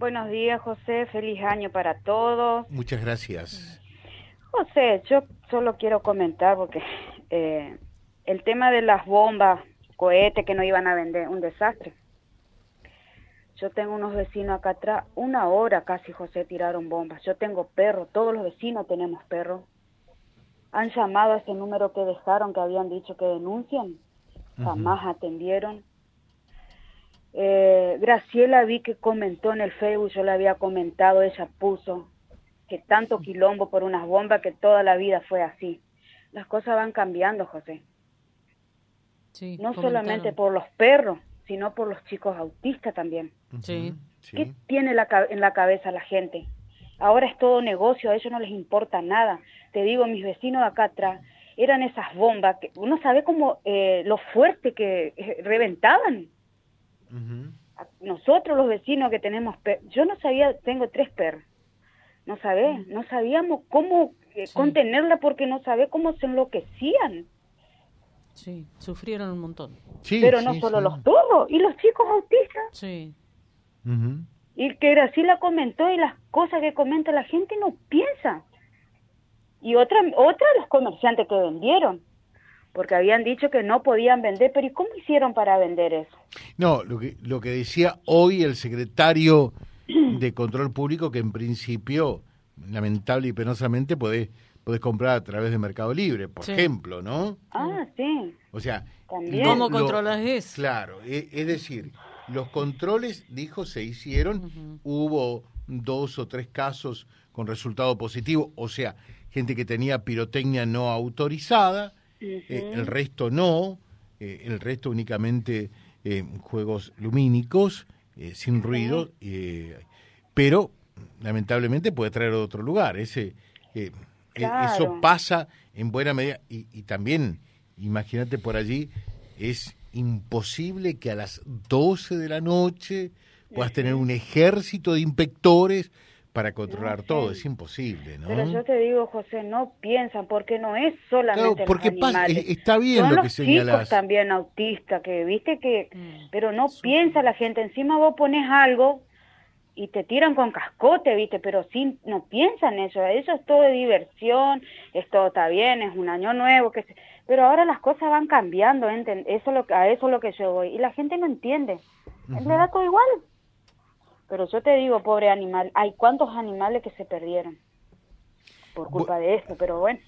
Buenos días, José. Feliz año para todos. Muchas gracias. José, yo solo quiero comentar porque eh, el tema de las bombas, cohetes que no iban a vender, un desastre. Yo tengo unos vecinos acá atrás, una hora casi, José, tiraron bombas. Yo tengo perros, todos los vecinos tenemos perros. Han llamado a ese número que dejaron, que habían dicho que denuncian. Jamás atendieron. Eh, Graciela vi que comentó en el Facebook, yo le había comentado, ella puso que tanto quilombo por unas bombas que toda la vida fue así. Las cosas van cambiando, José. Sí, No comentaron. solamente por los perros, sino por los chicos autistas también. Sí. Sí. ¿Qué tiene la en la cabeza la gente? Ahora es todo negocio, a ellos no les importa nada. Te digo, mis vecinos de acá atrás eran esas bombas que uno sabe cómo eh, lo fuerte que eh, reventaban. Nosotros los vecinos que tenemos, per- yo no sabía, tengo tres perros, no sabés, no sabíamos cómo eh, Sí. contenerla porque no sabés cómo se enloquecían. Sí, sufrieron un montón. Sí, Pero no sí, solo sí. los perros, y los chicos autistas. Sí. Y que Graciela comentó y las cosas que comenta la gente no piensa. Y otra, otra los comerciantes que vendieron, porque habían dicho que no podían vender, pero ¿y cómo hicieron para vender eso? No, lo que, lo que decía hoy el secretario de Control Público, que en principio, lamentable y penosamente, podés, podés comprar a través de Mercado Libre, por Sí. ejemplo, ¿no? Ah, sí, O sea, También. ¿Cómo lo- controlas eso? Claro, e- es decir, los controles, dijo, se hicieron, hubo dos o tres casos con resultado positivo, o sea, gente que tenía pirotecnia no autorizada, eh, el resto no, eh, el resto únicamente eh, juegos lumínicos, eh, sin ruido, pero lamentablemente puede traer a otro lugar. Ese, e- Claro. Eso pasa en buena medida y, y también, imagínate por allí, es imposible que a las 12 de la noche puedas tener un ejército de inspectores para controlar No, todo, sí. es imposible, ¿no? Pero yo te digo, José, no piensan, porque no es solamente Claro, porque animales. está bien Son lo que los señalás. chicos también autistas, que viste que... Mm. Pero no piensa la gente, encima vos pones algo y te tiran con cascote, viste, pero sí, no piensan eso, eso es todo de diversión, esto está bien, es un año nuevo, que se- pero ahora las cosas van cambiando, eso es lo que, a eso es lo que yo voy, y la gente no entiende, le da todo igual. Pero yo te digo, pobre animal, hay cuántos animales que se perdieron por culpa de esto, pero bueno.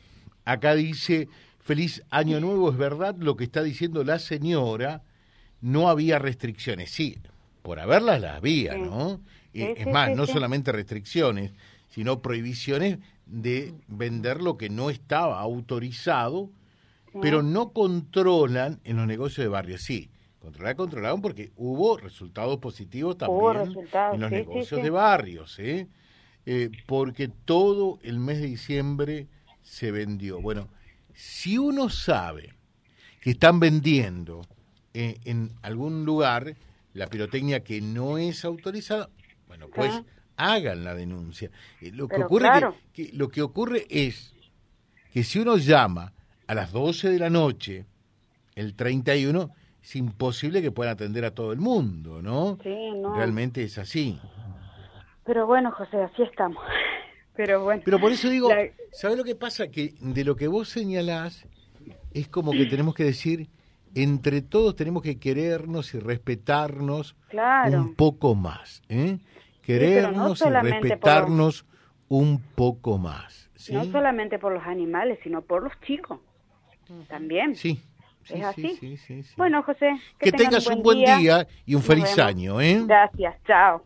Acá dice, feliz año nuevo, es verdad lo que está diciendo la señora, no había restricciones. Sí, por haberlas las había, Sí. ¿no? Sí, Eh, es sí, más, no solamente restricciones, sino prohibiciones de vender lo que no estaba autorizado, pero no controlan en los negocios de barrio. Sí, controlar, controlaron porque hubo resultados positivos también resultados, en los sí, negocios sí. de barrios, ¿eh? Eh, porque todo el mes de diciembre se vendió. Bueno, si uno sabe que están vendiendo eh, en algún lugar la pirotecnia que no es autorizada, bueno, pues hagan la denuncia. Eh, lo que ocurre claro. que, que- lo que ocurre es que si uno llama a las 12 de la noche el 31 es imposible que puedan atender a todo el mundo, ¿no? Sí, no. Realmente es así. Pero bueno, José, así estamos. Pero bueno. Pero por eso digo, La- ¿sabes lo que pasa? Que de lo que vos señalás es como que tenemos que decir, entre todos tenemos que querernos y respetarnos Claro. un poco más. ¿eh? no Querernos y respetarnos un poco más. ¿sí? No solamente por los animales, sino por los chicos. También. Sí. Sí, ¿Es sí, así? sí, sí, sí. Bueno, José. que, tengas un buen día, y un Nos feliz vemos. año. ¿eh? Gracias, chao.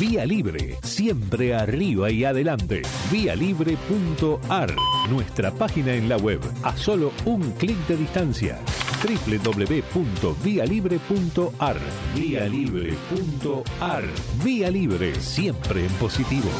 Vía Libre, siempre arriba y adelante. Vialibre.ar, nuestra página en la web, a solo un clic de distancia. www.vialibre.ar. Vialibre.ar. Vía Libre, siempre en positivo.